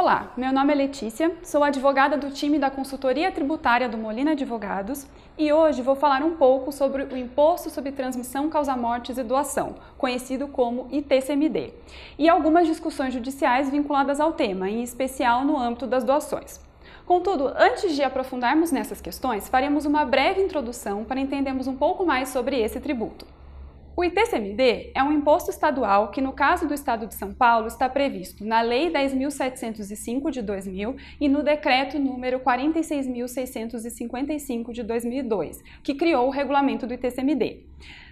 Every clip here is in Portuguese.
Olá, meu nome é Letícia, sou advogada do time da consultoria tributária do Molina Advogados e hoje vou falar um pouco sobre o Imposto sobre Transmissão, Causa-Mortes e Doação, conhecido como ITCMD, e algumas discussões judiciais vinculadas ao tema, em especial no âmbito das doações. Contudo, antes de aprofundarmos nessas questões, faremos uma breve introdução para entendermos um pouco mais sobre esse tributo. O ITCMD é um imposto estadual que, no caso do Estado de São Paulo, está previsto na Lei 10.705 de 2000 e no Decreto número 46.655 de 2002, que criou o regulamento do ITCMD.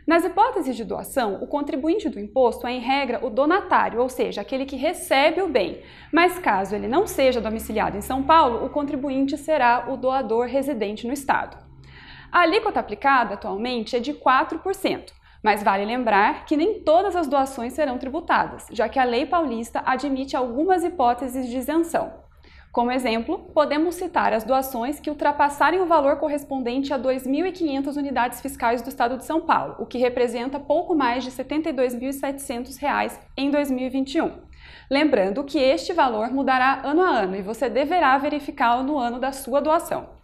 Nas hipóteses de doação, o contribuinte do imposto é, em regra, o donatário, ou seja, aquele que recebe o bem. Mas caso ele não seja domiciliado em São Paulo, o contribuinte será o doador residente no Estado. A alíquota aplicada atualmente é de 4%. Mas vale lembrar que nem todas as doações serão tributadas, já que a lei paulista admite algumas hipóteses de isenção. Como exemplo, podemos citar as doações que ultrapassarem o valor correspondente a 2.500 unidades fiscais do Estado de São Paulo, o que representa pouco mais de R$ 72.700 em 2021. Lembrando que este valor mudará ano a ano e você deverá verificá-lo no ano da sua doação.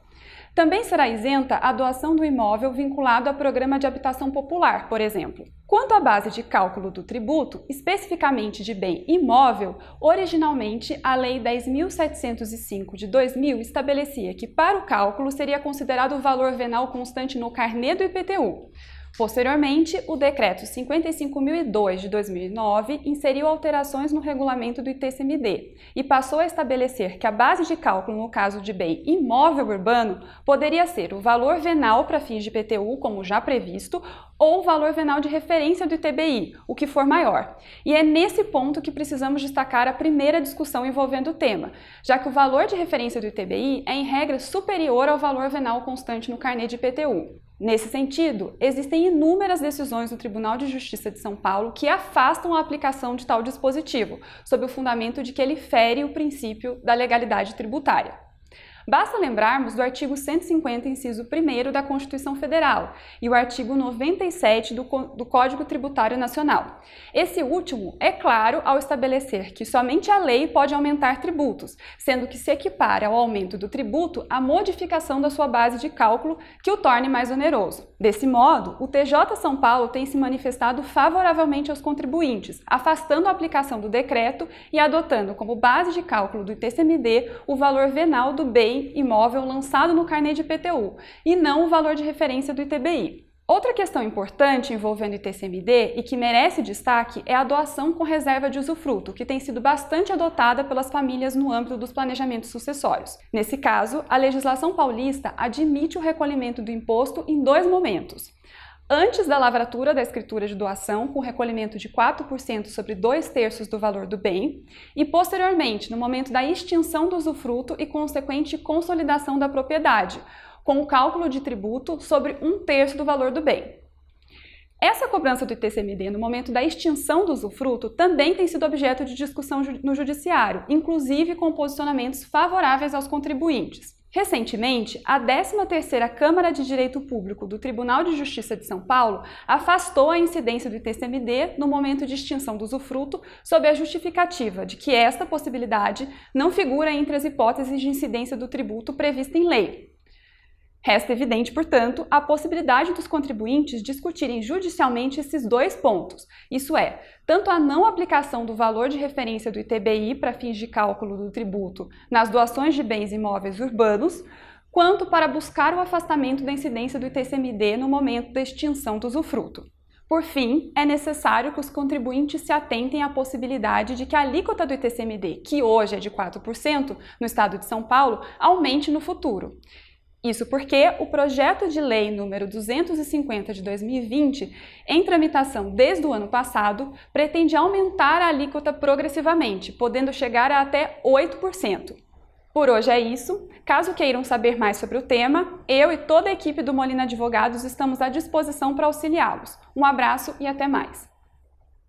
Também será isenta a doação do imóvel vinculado a programa de habitação popular, por exemplo. Quanto à base de cálculo do tributo, especificamente de bem imóvel, originalmente a Lei 10.705 de 2000 estabelecia que para o cálculo seria considerado o valor venal constante no carnê do IPTU. Posteriormente, o Decreto 55.002 de 2009 inseriu alterações no regulamento do ITCMD e passou a estabelecer que a base de cálculo no caso de bem imóvel urbano poderia ser o valor venal para fins de IPTU, como já previsto, ou o valor venal de referência do ITBI, o que for maior. E é nesse ponto que precisamos destacar a primeira discussão envolvendo o tema, já que o valor de referência do ITBI é, em regra, superior ao valor venal constante no carnê de IPTU. Nesse sentido, existem inúmeras decisões do Tribunal de Justiça de São Paulo que afastam a aplicação de tal dispositivo, sob o fundamento de que ele fere o princípio da legalidade tributária. Basta lembrarmos do artigo 150, inciso 1 da Constituição Federal e o artigo 97 do, do Código Tributário Nacional. Esse último é claro ao estabelecer que somente a lei pode aumentar tributos, sendo que se equipara ao aumento do tributo a modificação da sua base de cálculo que o torne mais oneroso. Desse modo, o TJ São Paulo tem se manifestado favoravelmente aos contribuintes, afastando a aplicação do decreto e adotando como base de cálculo do ITCMD o valor venal do bem bem imóvel lançado no carnê de IPTU e não o valor de referência do ITBI. Outra questão importante envolvendo ITCMD e que merece destaque é a doação com reserva de usufruto, que tem sido bastante adotada pelas famílias no âmbito dos planejamentos sucessórios. Nesse caso, a legislação paulista admite o recolhimento do imposto em dois momentos antes da lavratura da escritura de doação, com recolhimento de 4% sobre dois terços do valor do bem, e posteriormente, no momento da extinção do usufruto e consequente consolidação da propriedade, com o cálculo de tributo sobre um terço do valor do bem. Essa cobrança do ITCMD no momento da extinção do usufruto também tem sido objeto de discussão no Judiciário, inclusive com posicionamentos favoráveis aos contribuintes. Recentemente, a 13ª Câmara de Direito Público do Tribunal de Justiça de São Paulo afastou a incidência do ITCMD no momento de extinção do usufruto sob a justificativa de que esta possibilidade não figura entre as hipóteses de incidência do tributo prevista em lei, Resta evidente, portanto, a possibilidade dos contribuintes discutirem judicialmente esses dois pontos, isso é, tanto a não aplicação do valor de referência do ITBI para fins de cálculo do tributo nas doações de bens imóveis urbanos, quanto para buscar o afastamento da incidência do ITCMD no momento da extinção do usufruto. Por fim, é necessário que os contribuintes se atentem à possibilidade de que a alíquota do ITCMD, que hoje é de 4% no estado de São Paulo, aumente no futuro. Isso porque o projeto de lei número 250 de 2020, em tramitação desde o ano passado, pretende aumentar a alíquota progressivamente, podendo chegar a até 8%. Por hoje é isso. Caso queiram saber mais sobre o tema, eu e toda a equipe do Molina Advogados estamos à disposição para auxiliá-los. Um abraço e até mais.